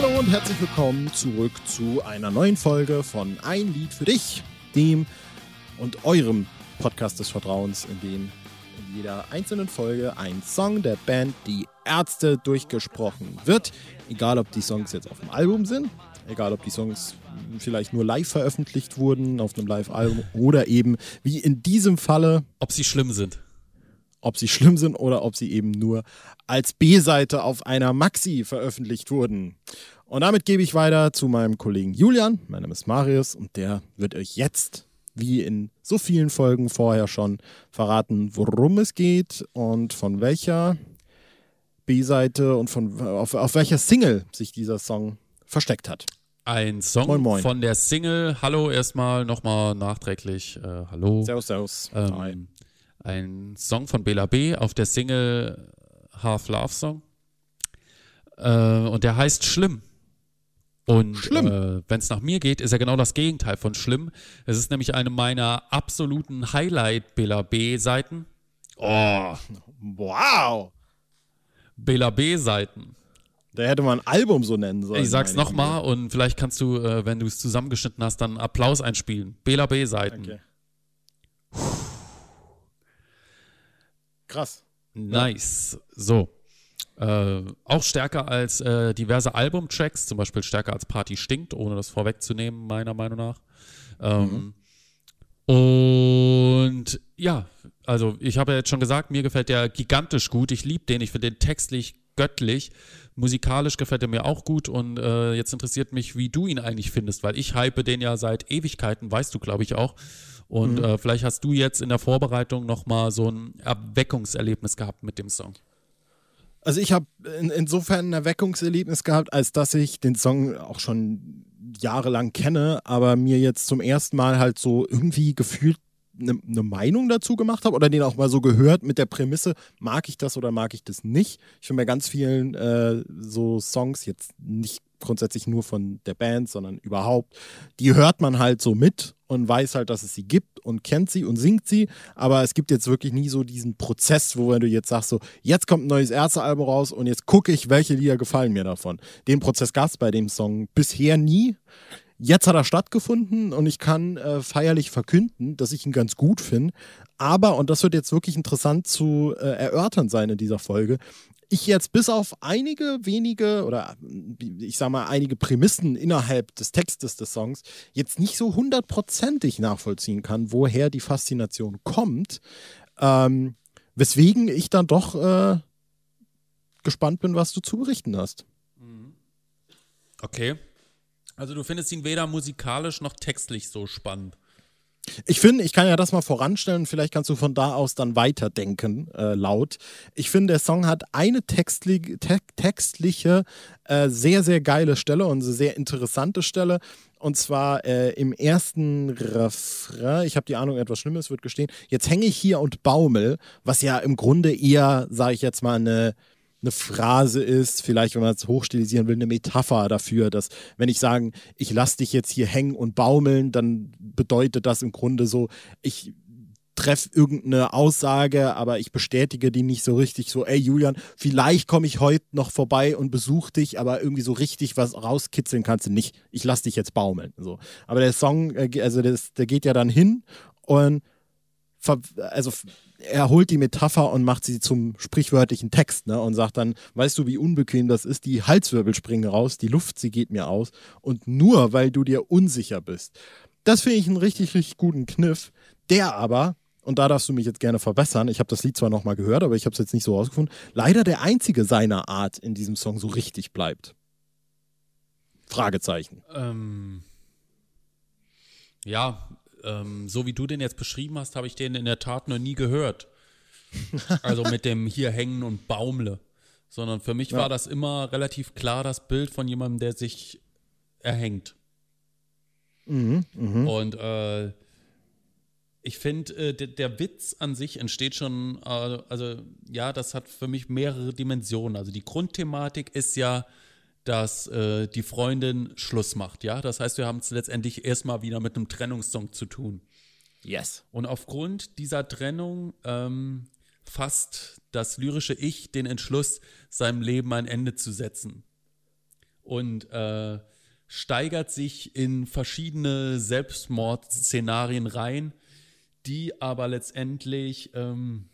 Hallo und herzlich willkommen zurück zu einer neuen Folge von Ein Lied für dich, dem und eurem Podcast des Vertrauens, in dem in jeder einzelnen Folge ein Song der Band Die Ärzte durchgesprochen wird. Egal, ob die Songs jetzt auf dem Album sind, egal, ob die Songs vielleicht nur live veröffentlicht wurden auf einem Live-Album oder eben wie in diesem Falle. Ob sie schlimm sind ob sie schlimm sind oder ob sie eben nur als B-Seite auf einer Maxi veröffentlicht wurden. Und damit gebe ich weiter zu meinem Kollegen Julian. Mein Name ist Marius und der wird euch jetzt, wie in so vielen Folgen vorher schon, verraten, worum es geht und von welcher B-Seite und von auf, auf welcher Single sich dieser Song versteckt hat. Ein Song moin, moin. von der Single. Hallo erstmal nochmal nachträglich. Äh, hallo. Servus, servus. Ähm, ein Song von Bela B. auf der Single Half Love Song. Äh, und der heißt Schlimm. Und äh, wenn es nach mir geht, ist er genau das Gegenteil von schlimm. Es ist nämlich eine meiner absoluten Highlight Bela B Seiten. Oh, wow. Bela B Seiten. Da hätte man ein Album so nennen sollen. Ich sag's nochmal und vielleicht kannst du, äh, wenn du es zusammengeschnitten hast, dann Applaus einspielen. Bela B Seiten. Okay. Krass. Nice. So. Äh, auch stärker als äh, diverse Albumtracks, zum Beispiel stärker als Party stinkt, ohne das vorwegzunehmen, meiner Meinung nach. Ähm, mhm. Und ja, also ich habe ja jetzt schon gesagt, mir gefällt der gigantisch gut. Ich liebe den, ich finde den textlich göttlich. Musikalisch gefällt er mir auch gut und äh, jetzt interessiert mich, wie du ihn eigentlich findest, weil ich hype den ja seit Ewigkeiten, weißt du, glaube ich auch. Und mhm. äh, vielleicht hast du jetzt in der Vorbereitung nochmal so ein Erweckungserlebnis gehabt mit dem Song. Also ich habe in, insofern ein Erweckungserlebnis gehabt, als dass ich den Song auch schon jahrelang kenne, aber mir jetzt zum ersten Mal halt so irgendwie gefühlt eine, eine Meinung dazu gemacht habe oder den auch mal so gehört mit der Prämisse, mag ich das oder mag ich das nicht. Ich finde bei ganz vielen äh, so Songs jetzt nicht grundsätzlich nur von der Band, sondern überhaupt, die hört man halt so mit und weiß halt, dass es sie gibt und kennt sie und singt sie, aber es gibt jetzt wirklich nie so diesen Prozess, wo du jetzt sagst, so, jetzt kommt ein neues Ärztealbum raus und jetzt gucke ich, welche Lieder gefallen mir davon. Den Prozess gab es bei dem Song bisher nie. Jetzt hat er stattgefunden und ich kann äh, feierlich verkünden, dass ich ihn ganz gut finde. Aber, und das wird jetzt wirklich interessant zu äh, erörtern sein in dieser Folge, ich jetzt bis auf einige wenige oder ich sag mal einige Prämissen innerhalb des Textes des Songs jetzt nicht so hundertprozentig nachvollziehen kann, woher die Faszination kommt. Ähm, weswegen ich dann doch äh, gespannt bin, was du zu berichten hast. Mhm. Okay. Also du findest ihn weder musikalisch noch textlich so spannend. Ich finde, ich kann ja das mal voranstellen, vielleicht kannst du von da aus dann weiterdenken, äh, laut. Ich finde, der Song hat eine textli te textliche, äh, sehr, sehr geile Stelle und eine sehr interessante Stelle. Und zwar äh, im ersten Refrain, ich habe die Ahnung, etwas Schlimmes wird gestehen. Jetzt hänge ich hier und baumel, was ja im Grunde eher, sage ich jetzt mal, eine eine Phrase ist, vielleicht, wenn man es hochstilisieren will, eine Metapher dafür, dass, wenn ich sage, ich lasse dich jetzt hier hängen und baumeln, dann bedeutet das im Grunde so, ich treffe irgendeine Aussage, aber ich bestätige die nicht so richtig. So, ey Julian, vielleicht komme ich heute noch vorbei und besuche dich, aber irgendwie so richtig was rauskitzeln kannst du nicht. Ich lasse dich jetzt baumeln. So. Aber der Song, äh, also das, der geht ja dann hin und also er holt die Metapher und macht sie zum sprichwörtlichen Text ne? und sagt dann, weißt du, wie unbequem das ist, die Halswirbel springen raus, die Luft, sie geht mir aus und nur, weil du dir unsicher bist. Das finde ich einen richtig, richtig guten Kniff, der aber, und da darfst du mich jetzt gerne verbessern, ich habe das Lied zwar nochmal gehört, aber ich habe es jetzt nicht so rausgefunden, leider der einzige seiner Art in diesem Song so richtig bleibt. Fragezeichen. Ähm, ja, ähm, so wie du den jetzt beschrieben hast, habe ich den in der Tat noch nie gehört. also mit dem hier hängen und baumle. Sondern für mich ja. war das immer relativ klar das Bild von jemandem, der sich erhängt. Mhm, mh. Und äh, ich finde, äh, der, der, Witz an sich entsteht schon, äh, also ja, das hat für mich mehrere Dimensionen. Also die Grundthematik ist ja, dass äh, die Freundin Schluss macht, ja. Das heißt, wir haben es letztendlich erstmal wieder mit einem Trennungssong zu tun. Yes. Und aufgrund dieser Trennung ähm, fasst das lyrische Ich den Entschluss, seinem Leben ein Ende zu setzen. und äh, steigert sich in verschiedene Selbstmordszenarien rein, die aber letztendlich ähm,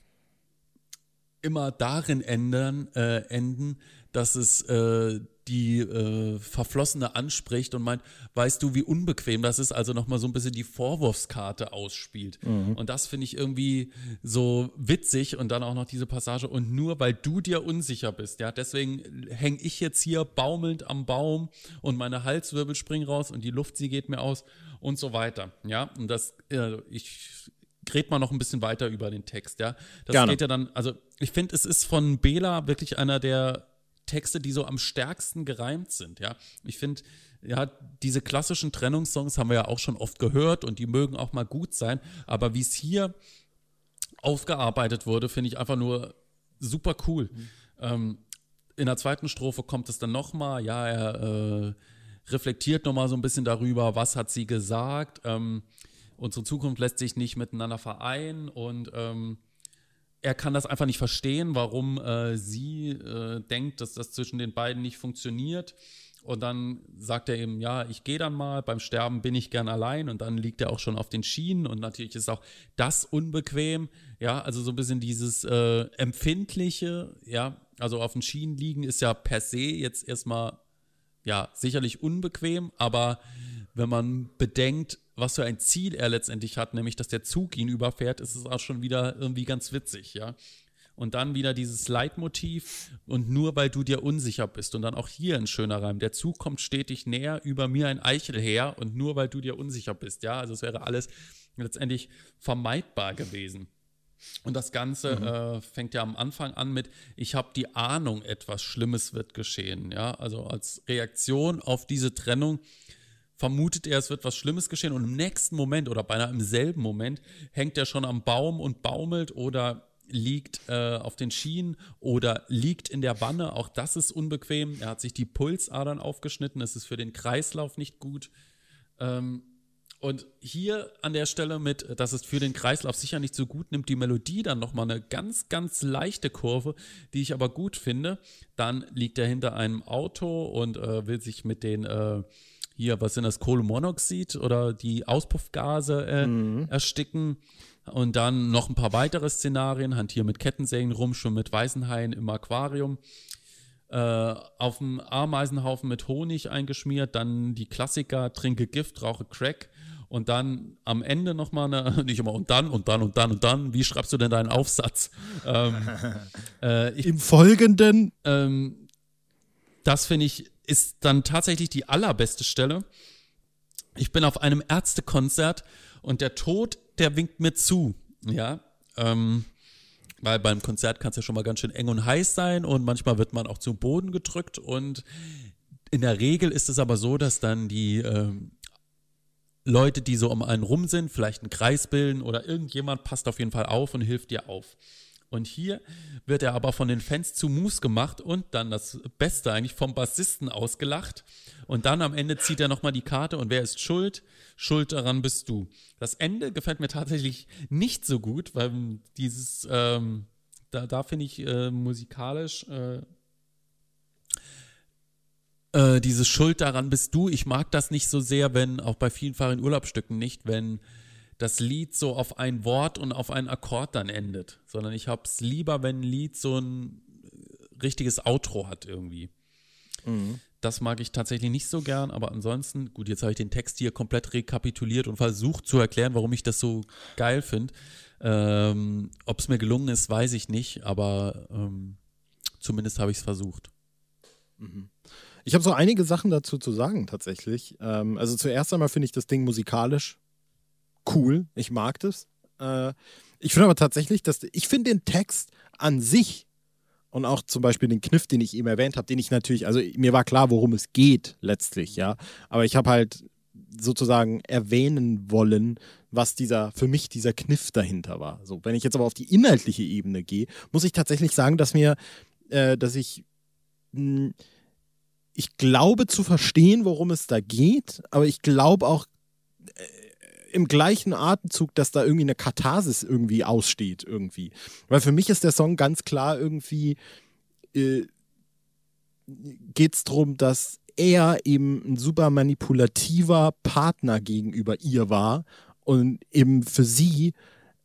immer darin ändern, äh, enden, dass es äh, die äh, Verflossene anspricht und meint, weißt du, wie unbequem das ist, also nochmal so ein bisschen die Vorwurfskarte ausspielt. Mhm. Und das finde ich irgendwie so witzig und dann auch noch diese Passage und nur weil du dir unsicher bist, ja, deswegen hänge ich jetzt hier baumelnd am Baum und meine Halswirbel springen raus und die Luft, sie geht mir aus und so weiter, ja, und das, äh, ich red mal noch ein bisschen weiter über den Text, ja. Das Gerne. geht ja dann, also ich finde, es ist von Bela wirklich einer der Texte, die so am stärksten gereimt sind, ja. Ich finde, ja, diese klassischen Trennungssongs haben wir ja auch schon oft gehört und die mögen auch mal gut sein, aber wie es hier aufgearbeitet wurde, finde ich einfach nur super cool. Mhm. Ähm, in der zweiten Strophe kommt es dann nochmal, ja, er äh, reflektiert nochmal so ein bisschen darüber, was hat sie gesagt. Ähm, unsere Zukunft lässt sich nicht miteinander vereinen und ähm, er kann das einfach nicht verstehen, warum äh, sie äh, denkt, dass das zwischen den beiden nicht funktioniert. Und dann sagt er eben, ja, ich gehe dann mal, beim Sterben bin ich gern allein. Und dann liegt er auch schon auf den Schienen. Und natürlich ist auch das unbequem, ja, also so ein bisschen dieses äh, Empfindliche, ja, also auf den Schienen liegen ist ja per se jetzt erstmal, ja, sicherlich unbequem, aber wenn man bedenkt, was für ein Ziel er letztendlich hat, nämlich dass der Zug ihn überfährt, ist es auch schon wieder irgendwie ganz witzig, ja. Und dann wieder dieses Leitmotiv und nur weil du dir unsicher bist und dann auch hier ein schöner Reim. Der Zug kommt stetig näher, über mir ein Eichel her und nur weil du dir unsicher bist, ja. Also es wäre alles letztendlich vermeidbar gewesen. Und das Ganze mhm. äh, fängt ja am Anfang an mit, ich habe die Ahnung, etwas Schlimmes wird geschehen. Ja, also als Reaktion auf diese Trennung vermutet er, es wird was Schlimmes geschehen und im nächsten Moment oder beinahe im selben Moment hängt er schon am Baum und baumelt oder liegt äh, auf den Schienen oder liegt in der Wanne. Auch das ist unbequem. Er hat sich die Pulsadern aufgeschnitten. Es ist für den Kreislauf nicht gut. Ähm, und hier an der Stelle mit, das ist für den Kreislauf sicher nicht so gut, nimmt die Melodie dann nochmal eine ganz, ganz leichte Kurve, die ich aber gut finde. Dann liegt er hinter einem Auto und äh, will sich mit den äh, hier, was sind das, Kohlenmonoxid oder die Auspuffgase äh, mhm. ersticken. Und dann noch ein paar weitere Szenarien, hantieren mit Kettensägen rum, schon mit Weißenhaien im Aquarium. Äh, auf dem Ameisenhaufen mit Honig eingeschmiert, dann die Klassiker, trinke Gift, rauche Crack und dann am Ende nochmal eine, nicht immer und dann und dann und dann und dann, wie schreibst du denn deinen Aufsatz? Ähm, äh, ich, Im Folgenden? Ähm, das finde ich ist dann tatsächlich die allerbeste Stelle. Ich bin auf einem Ärztekonzert und der Tod, der winkt mir zu. Ja, ähm, weil beim Konzert kann es ja schon mal ganz schön eng und heiß sein und manchmal wird man auch zum Boden gedrückt und in der Regel ist es aber so, dass dann die ähm, Leute, die so um einen rum sind, vielleicht einen Kreis bilden oder irgendjemand passt auf jeden Fall auf und hilft dir auf. Und hier wird er aber von den Fans zu Mus gemacht und dann das Beste eigentlich vom Bassisten ausgelacht. Und dann am Ende zieht er nochmal die Karte und wer ist schuld? Schuld daran bist du. Das Ende gefällt mir tatsächlich nicht so gut, weil dieses, ähm, da, da finde ich äh, musikalisch äh, äh, dieses Schuld daran bist du. Ich mag das nicht so sehr, wenn, auch bei vielen fahren Urlaubsstücken nicht, wenn das Lied so auf ein Wort und auf einen Akkord dann endet, sondern ich habe es lieber, wenn ein Lied so ein richtiges Outro hat irgendwie. Mhm. Das mag ich tatsächlich nicht so gern, aber ansonsten, gut, jetzt habe ich den Text hier komplett rekapituliert und versucht zu erklären, warum ich das so geil finde. Ähm, Ob es mir gelungen ist, weiß ich nicht, aber ähm, zumindest habe ich es versucht. Mhm. Ich habe so einige Sachen dazu zu sagen, tatsächlich. Ähm, also zuerst einmal finde ich das Ding musikalisch cool. Ich mag das. Äh, ich finde aber tatsächlich, dass ich finde den Text an sich und auch zum Beispiel den Kniff, den ich eben erwähnt habe, den ich natürlich, also mir war klar, worum es geht letztlich, ja. Aber ich habe halt sozusagen erwähnen wollen, was dieser, für mich dieser Kniff dahinter war. So, wenn ich jetzt aber auf die inhaltliche Ebene gehe, muss ich tatsächlich sagen, dass mir, äh, dass ich, hm, ich glaube zu verstehen, worum es da geht, aber ich glaube auch, äh, im gleichen Atemzug, dass da irgendwie eine Katharsis irgendwie aussteht, irgendwie. Weil für mich ist der Song ganz klar irgendwie, äh, geht es darum, dass er eben ein super manipulativer Partner gegenüber ihr war und eben für sie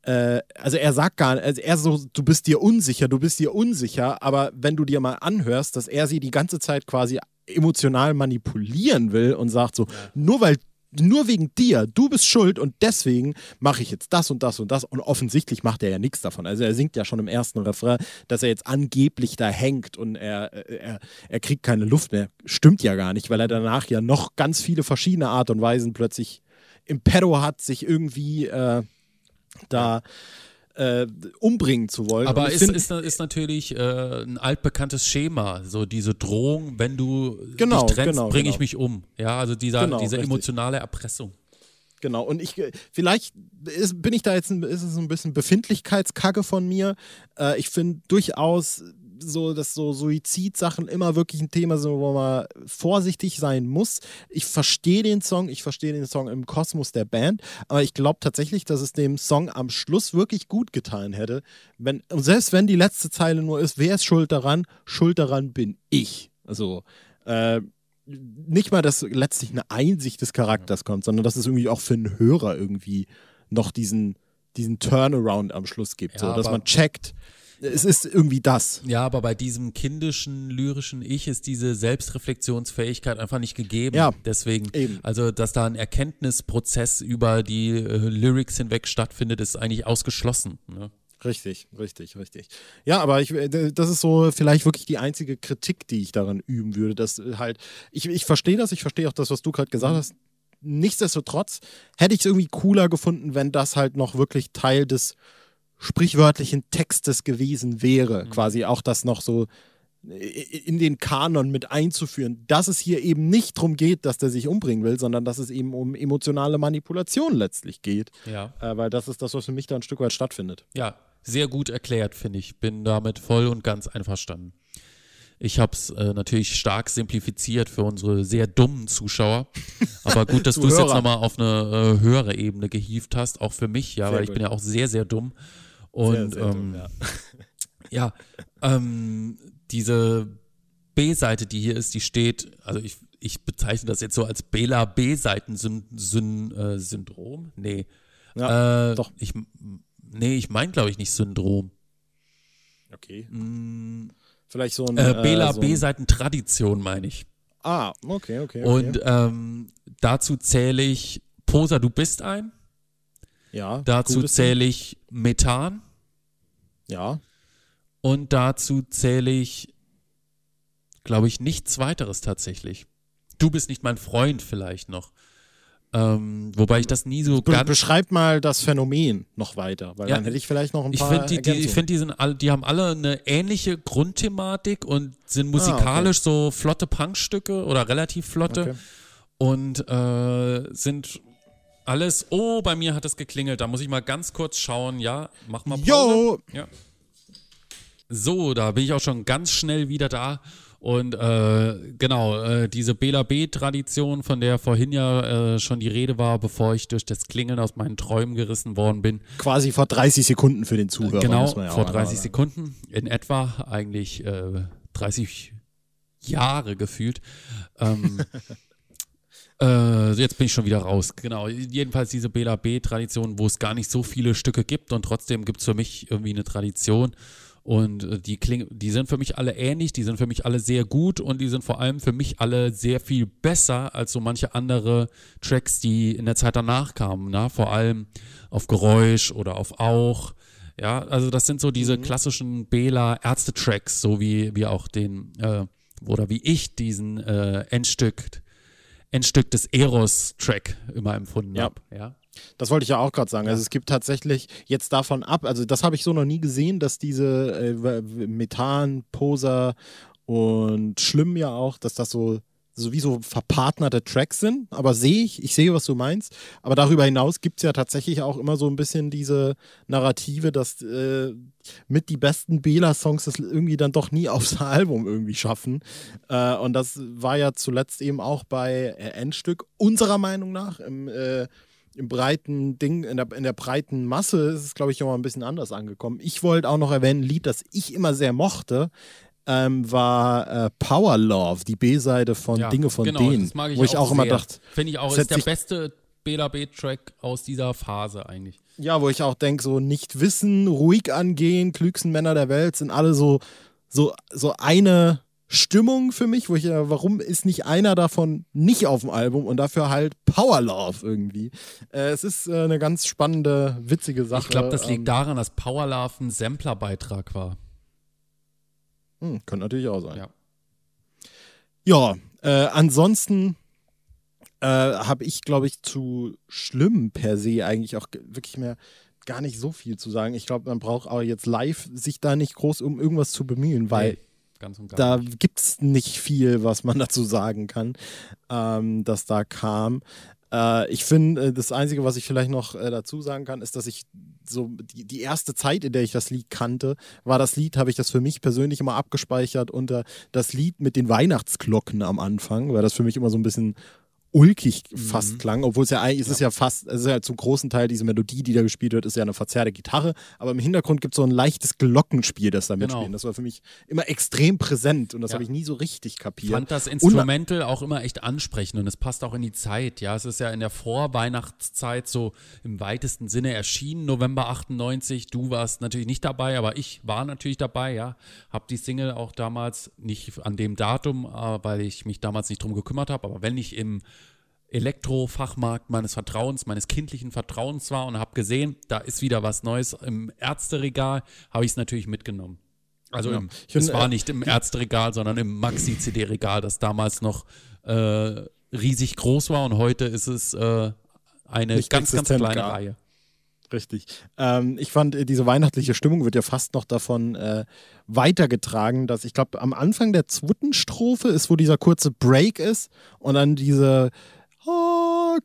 äh, also er sagt gar nicht, also er so, du bist dir unsicher, du bist dir unsicher, aber wenn du dir mal anhörst, dass er sie die ganze Zeit quasi emotional manipulieren will und sagt so, ja. nur weil nur wegen dir, du bist schuld und deswegen mache ich jetzt das und das und das. Und offensichtlich macht er ja nichts davon. Also er singt ja schon im ersten Refrain, dass er jetzt angeblich da hängt und er, er, er kriegt keine Luft mehr. Stimmt ja gar nicht, weil er danach ja noch ganz viele verschiedene Art und Weisen plötzlich im Pedo hat, sich irgendwie äh, da äh, umbringen zu wollen. Aber ist, find, ist, ist, natürlich äh, ein altbekanntes Schema, so diese Drohung, wenn du genau, dich trennst, genau, bringe genau. ich mich um. Ja, also dieser, genau, diese emotionale Erpressung. Genau, und ich, vielleicht ist, bin ich da jetzt, ein, ist es ein bisschen Befindlichkeitskacke von mir. Äh, ich finde durchaus so, dass so Suizidsachen immer wirklich ein Thema sind, wo man vorsichtig sein muss. Ich verstehe den Song, ich verstehe den Song im Kosmos der Band, aber ich glaube tatsächlich, dass es dem Song am Schluss wirklich gut getan hätte. Wenn, und selbst wenn die letzte Zeile nur ist, wer ist schuld daran? Schuld daran bin ich. Also, äh, nicht mal, dass letztlich eine Einsicht des Charakters kommt, sondern dass es irgendwie auch für einen Hörer irgendwie noch diesen, diesen Turnaround am Schluss gibt. Ja, so, dass man checkt, es ist irgendwie das. Ja, aber bei diesem kindischen, lyrischen Ich ist diese Selbstreflexionsfähigkeit einfach nicht gegeben. Ja, Deswegen, eben. also, dass da ein Erkenntnisprozess über die äh, Lyrics hinweg stattfindet, ist eigentlich ausgeschlossen. Ne? Richtig, richtig, richtig. Ja, aber ich, äh, das ist so vielleicht wirklich die einzige Kritik, die ich daran üben würde, dass halt, ich, ich verstehe das, ich verstehe auch das, was du gerade gesagt hast. Nichtsdestotrotz hätte ich es irgendwie cooler gefunden, wenn das halt noch wirklich Teil des sprichwörtlichen Textes gewesen wäre. Mhm. Quasi auch das noch so in den Kanon mit einzuführen, dass es hier eben nicht darum geht, dass der sich umbringen will, sondern dass es eben um emotionale Manipulation letztlich geht. Ja. Äh, weil das ist das, was für mich da ein Stück weit stattfindet. Ja, sehr gut erklärt, finde ich. Bin damit voll und ganz einverstanden. Ich habe es äh, natürlich stark simplifiziert für unsere sehr dummen Zuschauer. Aber gut, dass du es jetzt nochmal auf eine äh, höhere Ebene gehievt hast, auch für mich, ja, sehr weil gut. ich bin ja auch sehr, sehr dumm. Und sehr, sehr ähm, dumm, ja, ja ähm, diese B-Seite, die hier ist, die steht, also ich, ich bezeichne das jetzt so als Bela B-Seiten-Syndrom. Äh, nee. Ja, äh, doch. Ich, nee, ich meine, glaube ich, nicht Syndrom. Okay. Hm, Vielleicht so ein. Äh, Bela äh, so B-Seiten-Tradition, meine ich. Ah, okay, okay. okay. Und ähm, dazu zähle ich Posa, du bist ein. Ja. Dazu zähle ich Methan. Ja. Und dazu zähle ich, glaube ich, nichts weiteres tatsächlich. Du bist nicht mein Freund vielleicht noch. Ähm, wobei ich das nie so Be ganz. Beschreib mal das Phänomen noch weiter, weil ja, dann hätte ich vielleicht noch ein ich paar. Find die, die, ich finde, die sind alle, die haben alle eine ähnliche Grundthematik und sind musikalisch ah, okay. so flotte Punkstücke oder relativ flotte okay. und äh, sind alles. Oh, bei mir hat es geklingelt. Da muss ich mal ganz kurz schauen. Ja, mach mal Pause. Yo! Ja. So, da bin ich auch schon ganz schnell wieder da. Und äh, genau, äh, diese Bela B-Tradition, von der vorhin ja äh, schon die Rede war, bevor ich durch das Klingeln aus meinen Träumen gerissen worden bin. Quasi vor 30 Sekunden für den Zuhörer. Genau, vor 30 Sekunden in etwa, eigentlich 30 äh, Jahre gefühlt. Ähm, Äh, jetzt bin ich schon wieder raus. Genau. Jedenfalls diese Bela B-Tradition, wo es gar nicht so viele Stücke gibt und trotzdem gibt es für mich irgendwie eine Tradition. Und äh, die klingen, die sind für mich alle ähnlich, die sind für mich alle sehr gut und die sind vor allem für mich alle sehr viel besser als so manche andere Tracks, die in der Zeit danach kamen. Na? Vor allem auf Geräusch oder auf Auch. Ja, also das sind so diese mhm. klassischen Bela Ärzte-Tracks, so wie wir auch den, äh, oder wie ich diesen äh, Endstück Endstück des Eros-Track immer empfunden ja. habe. Ja. Das wollte ich ja auch gerade sagen. Also es gibt tatsächlich jetzt davon ab, also das habe ich so noch nie gesehen, dass diese äh, Methan, Poser und Schlimm ja auch, dass das so sowieso verpartnerte Tracks sind, aber sehe ich, ich sehe, was du meinst. Aber darüber hinaus gibt es ja tatsächlich auch immer so ein bisschen diese Narrative, dass äh, mit die besten Bela-Songs das irgendwie dann doch nie aufs Album irgendwie schaffen. Äh, und das war ja zuletzt eben auch bei äh, Endstück, unserer Meinung nach, im, äh, im breiten Ding, in der, in der breiten Masse ist es, glaube ich, immer ein bisschen anders angekommen. Ich wollte auch noch erwähnen, ein Lied, das ich immer sehr mochte, ähm, war äh, Power Love, die B-Seite von Ja, Dinge von genau, denen. das mag ich wo ich auch auch immer dachte, Finde ich auch, ist der beste Bela B-Track aus dieser Phase eigentlich. ja, wo ich auch denke, so nicht wissen, ruhig angehen, klügsten Männer der Welt sind alle so, so, so eine Stimmung für mich, wo ich, äh, warum ist nicht einer davon nicht auf dem Album und dafür halt Power Love irgendwie. Äh, es ist äh, eine ganz spannende, witzige Sache. Ich glaube, das liegt ähm, daran, dass Power Love ein Sampler-Beitrag war. Hm, könnte natürlich auch sein. Ja. Ja, äh, ansonsten äh, habe ich, glaube ich, zu schlimm per se eigentlich auch wirklich mehr gar nicht so viel zu sagen. Ich glaube, man braucht auch jetzt live sich da nicht groß um irgendwas zu bemühen, weil Nee, da gibt es nicht viel, was man dazu sagen kann, ähm, dass da kam. Äh, ich finde, äh, das Einzige, was ich vielleicht noch äh, dazu sagen kann, ist, dass ich so die, die erste Zeit, in der ich das Lied kannte, war das Lied, habe ich das für mich persönlich immer abgespeichert unter das Lied mit den Weihnachtsglocken am Anfang, weil das für mich immer so ein bisschen ulkig fast Mhm. klang, obwohl es ja eigentlich, es ist ja fast, es ist ja zum großen Teil diese Melodie, die da gespielt wird, ist ja eine verzerrte Gitarre, aber im Hintergrund gibt es so ein leichtes Glockenspiel, das da Genau. mitspielt. Das war für mich immer extrem präsent und das Ja. habe ich nie so richtig Ich kapiert. fand das Instrumental auch immer echt ansprechend und es passt auch in die Zeit. Ja, es ist ja in der Vorweihnachtszeit so im weitesten Sinne erschienen, November 98. Du warst natürlich nicht dabei, aber ich war natürlich dabei. Ja, habe die Single auch damals nicht an dem Datum, äh, weil ich mich damals nicht drum gekümmert habe. Aber wenn ich im Elektrofachmarkt meines Vertrauens, meines kindlichen Vertrauens war und habe gesehen, da ist wieder was Neues im Ärzteregal, habe ich es natürlich mitgenommen. Also Ja. im, Ich find, es war äh, nicht im Ärzteregal, sondern im Maxi-CD-Regal, das damals noch äh, riesig groß war und heute ist es äh, eine Nicht ganz, ganz kleine gar. Reihe. Richtig. Ähm, ich fand, äh, diese weihnachtliche Stimmung wird ja fast noch davon äh, weitergetragen, dass ich glaube, am Anfang der zweiten Strophe ist, wo dieser kurze Break ist und dann diese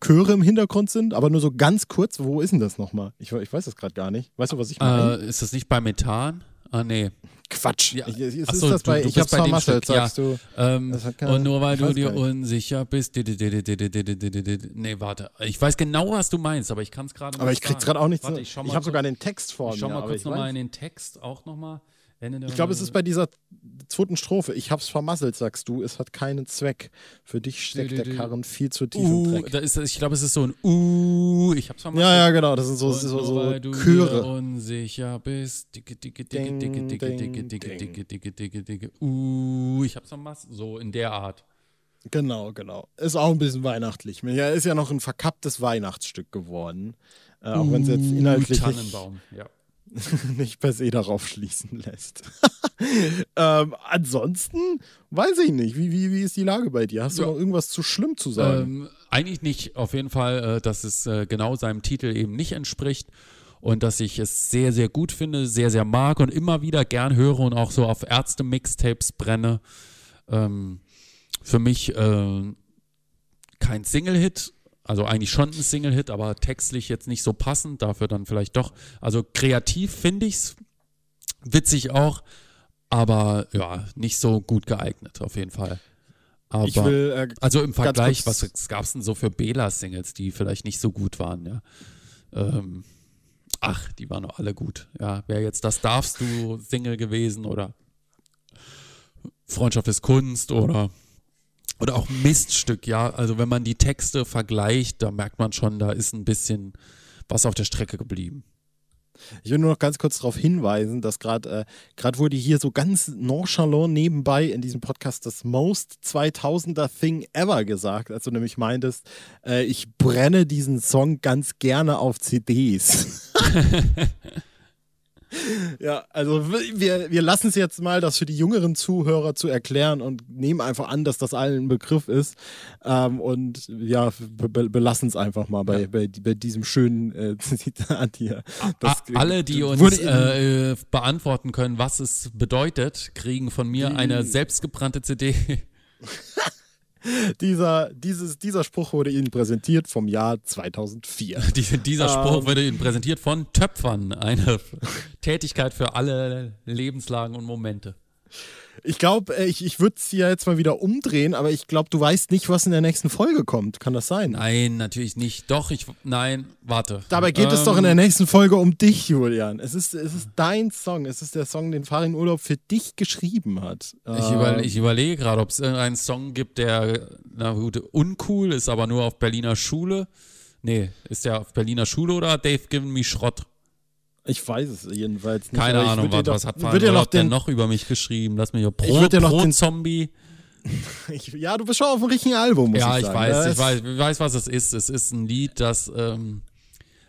Chöre im Hintergrund sind, aber nur so ganz kurz. Wo ist denn das nochmal? Ich, ich weiß das gerade gar nicht. Weißt du, was ich meine? Äh, ist das nicht bei Methan? Ah, nee. Quatsch. Ja, ich, achso, du, bei, du ich hab's bei dem Stück, sagst ja. du. Ähm, und nur weil du dir unsicher bist. Nee, warte. Ich weiß genau, was du meinst, aber ich kann es gerade nicht Aber ich krieg's gerade auch nicht. Warte, ich, ich habe sogar den Text vor ich mir. Schau mal kurz nochmal in den Text auch nochmal. mal. Ich glaube, es ist bei dieser zweiten Strophe. Ich hab's vermasselt, sagst du. Es hat keinen Zweck. Für dich steckt Du, der du, du. Karren viel zu tief im Uh, Dreck. da ist, ich glaube, es ist so ein Uh. Ich hab's vermasselt. Ja, ja, genau. Das sind so, so, so weil du Chöre. unsicher bist. Dicke, dicke, dicke, dicke, dicke, dicke, dicke, dicke, dicke, dicke, dicke. Uh, ich hab's vermasselt. So in der Art. Genau, genau. Ist auch ein bisschen weihnachtlich. Ja, ist ja noch ein verkapptes Weihnachtsstück geworden. Äh, auch wenn es jetzt Uh, inhaltlich Tannenbaum. Ja. nicht per se darauf schließen lässt. ähm, ansonsten weiß ich nicht. Wie, wie, wie ist die Lage bei dir? Hast du Ja. noch irgendwas zu schlimm zu sagen? Ähm, eigentlich nicht. Auf jeden Fall, äh, dass es äh, genau seinem Titel eben nicht entspricht. Und dass ich es sehr, sehr gut finde, sehr, sehr mag und immer wieder gern höre und auch so auf Ärzte-Mixtapes brenne. Ähm, für mich äh, kein Single-Hit, also eigentlich schon ein Single-Hit, aber textlich jetzt nicht so passend, dafür dann vielleicht doch. Also kreativ finde ich's, witzig auch, aber ja, nicht so gut geeignet auf jeden Fall. Aber, ich will äh, also im Vergleich, kurz- was gab es denn so für Bela-Singles, die vielleicht nicht so gut waren, ja? Ähm, ach, die waren doch alle gut. Ja, wäre jetzt das darfst du Single gewesen oder Freundschaft ist Kunst oder oder auch Miststück, ja. Also wenn man die Texte vergleicht, da merkt man schon, da ist ein bisschen was auf der Strecke geblieben. Ich will nur noch ganz kurz darauf hinweisen, dass gerade äh, gerade wurde hier so ganz nonchalant nebenbei in diesem Podcast das Most 2000er Thing ever gesagt, als du nämlich meintest, äh, ich brenne diesen Song ganz gerne auf CDs. ja, also wir, wir lassen es jetzt mal, das für die jüngeren Zuhörer zu erklären und nehmen einfach an, dass das allen ein Begriff ist ähm, und ja, be be belassen es einfach mal bei, Ja. bei, bei diesem schönen äh, Zitat hier. Das Alle, die uns äh, beantworten können, was es bedeutet, kriegen von mir eine selbstgebrannte CD. Dieser, dieses, dieser Spruch wurde Ihnen präsentiert vom Jahr 2004. Die, dieser Spruch Ähm. wurde Ihnen präsentiert von Töpfern, eine Tätigkeit für alle Lebenslagen und Momente. Ich glaube, äh, ich, ich würde es ja jetzt mal wieder umdrehen, aber ich glaube, du weißt nicht, was in der nächsten Folge kommt. Kann das sein? Nein, natürlich nicht. Doch, ich. Nein, warte. Dabei geht ähm, es doch in der nächsten Folge um dich, Julian. Es ist, es ist dein Song. Es ist der Song, den Farin Urlaub für dich geschrieben hat. Ich, über, ähm, ich überlege gerade, ob es irgendeinen Song gibt, der, na gut, uncool ist, aber nur auf Berliner Schule. Nee, ist der auf Berliner Schule oder Dave Given Me Schrott? Ich weiß es jedenfalls nicht. Keine Ahnung, was, was hat Farin Urlaub denn noch über mich geschrieben? Lass mich ja Pro, ich Pro den, Zombie. ich, ja, du bist schon auf dem richtigen Album, muss ja, ich sagen. Ja, ich weiß, ich weiß, ich weiß, was es ist. Es ist ein Lied, das ähm,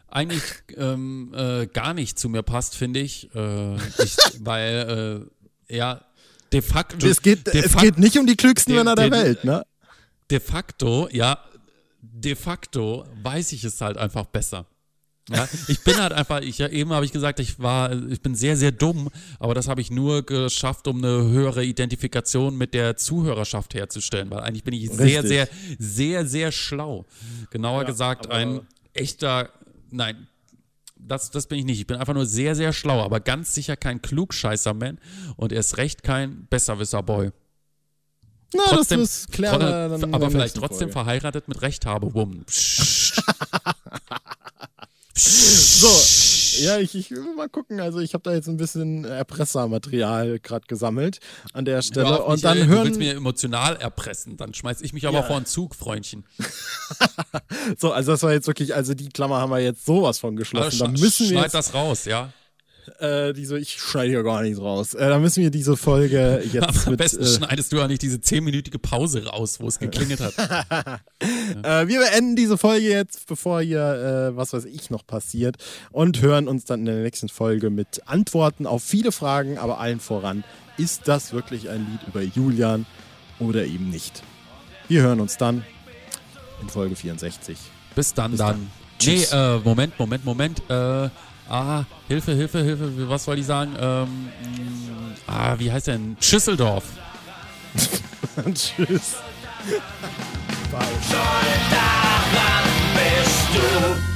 eigentlich ähm, äh, gar nicht zu mir passt, finde ich. Äh, ich weil, äh, ja, de facto. Es geht, es facto, geht nicht um die klügsten de, Männer der de, Welt, ne? De facto, ja, de facto weiß ich es halt einfach besser. Ja, ich bin halt einfach, ich, ja, eben habe ich gesagt, ich war, ich bin sehr, sehr dumm, aber das habe ich nur geschafft, um eine höhere Identifikation mit der Zuhörerschaft herzustellen, weil eigentlich bin ich Richtig. sehr, sehr, sehr, sehr schlau. Genauer ja, gesagt, ein echter, nein, das, das bin ich nicht. Ich bin einfach nur sehr, sehr schlau, aber ganz sicher kein Klugscheißer-Man und erst recht kein Besserwisser-Boy. Na, trotzdem, das ist klar. Aber vielleicht trotzdem Folge. verheiratet mit Rechthabe-Woman. So, ja, ich, ich will mal gucken. Also ich habe da jetzt ein bisschen Erpressermaterial gerade gesammelt an der Stelle. und dann ey, hören. Du willst mir emotional erpressen, dann schmeiß ich mich aber ja. vor einen Zug, Freundchen. so, also das war jetzt wirklich, also die Klammer haben wir jetzt sowas von geschlossen. Also, dann müssen wir schneid das raus, ja. Äh, diese, ich schneide hier gar nichts raus. Äh, da müssen wir diese Folge jetzt. Am mit, besten äh, schneidest du ja nicht diese zehnminütige Pause raus, wo es geklingelt hat. ja. äh, wir beenden diese Folge jetzt, bevor hier äh, was weiß ich noch passiert und hören uns dann in der nächsten Folge mit Antworten auf viele Fragen, aber allen voran, ist das wirklich ein Lied über Julian oder eben nicht? Wir hören uns dann in Folge 64. Bis dann, Bis dann. dann. Nee, äh, Moment, Moment, Moment. Äh, Ah, Hilfe, Hilfe, Hilfe, was soll ich sagen? Ähm, ah, wie heißt denn? Schüsseldorf. Tschüss falsch. Schuld daran bist du.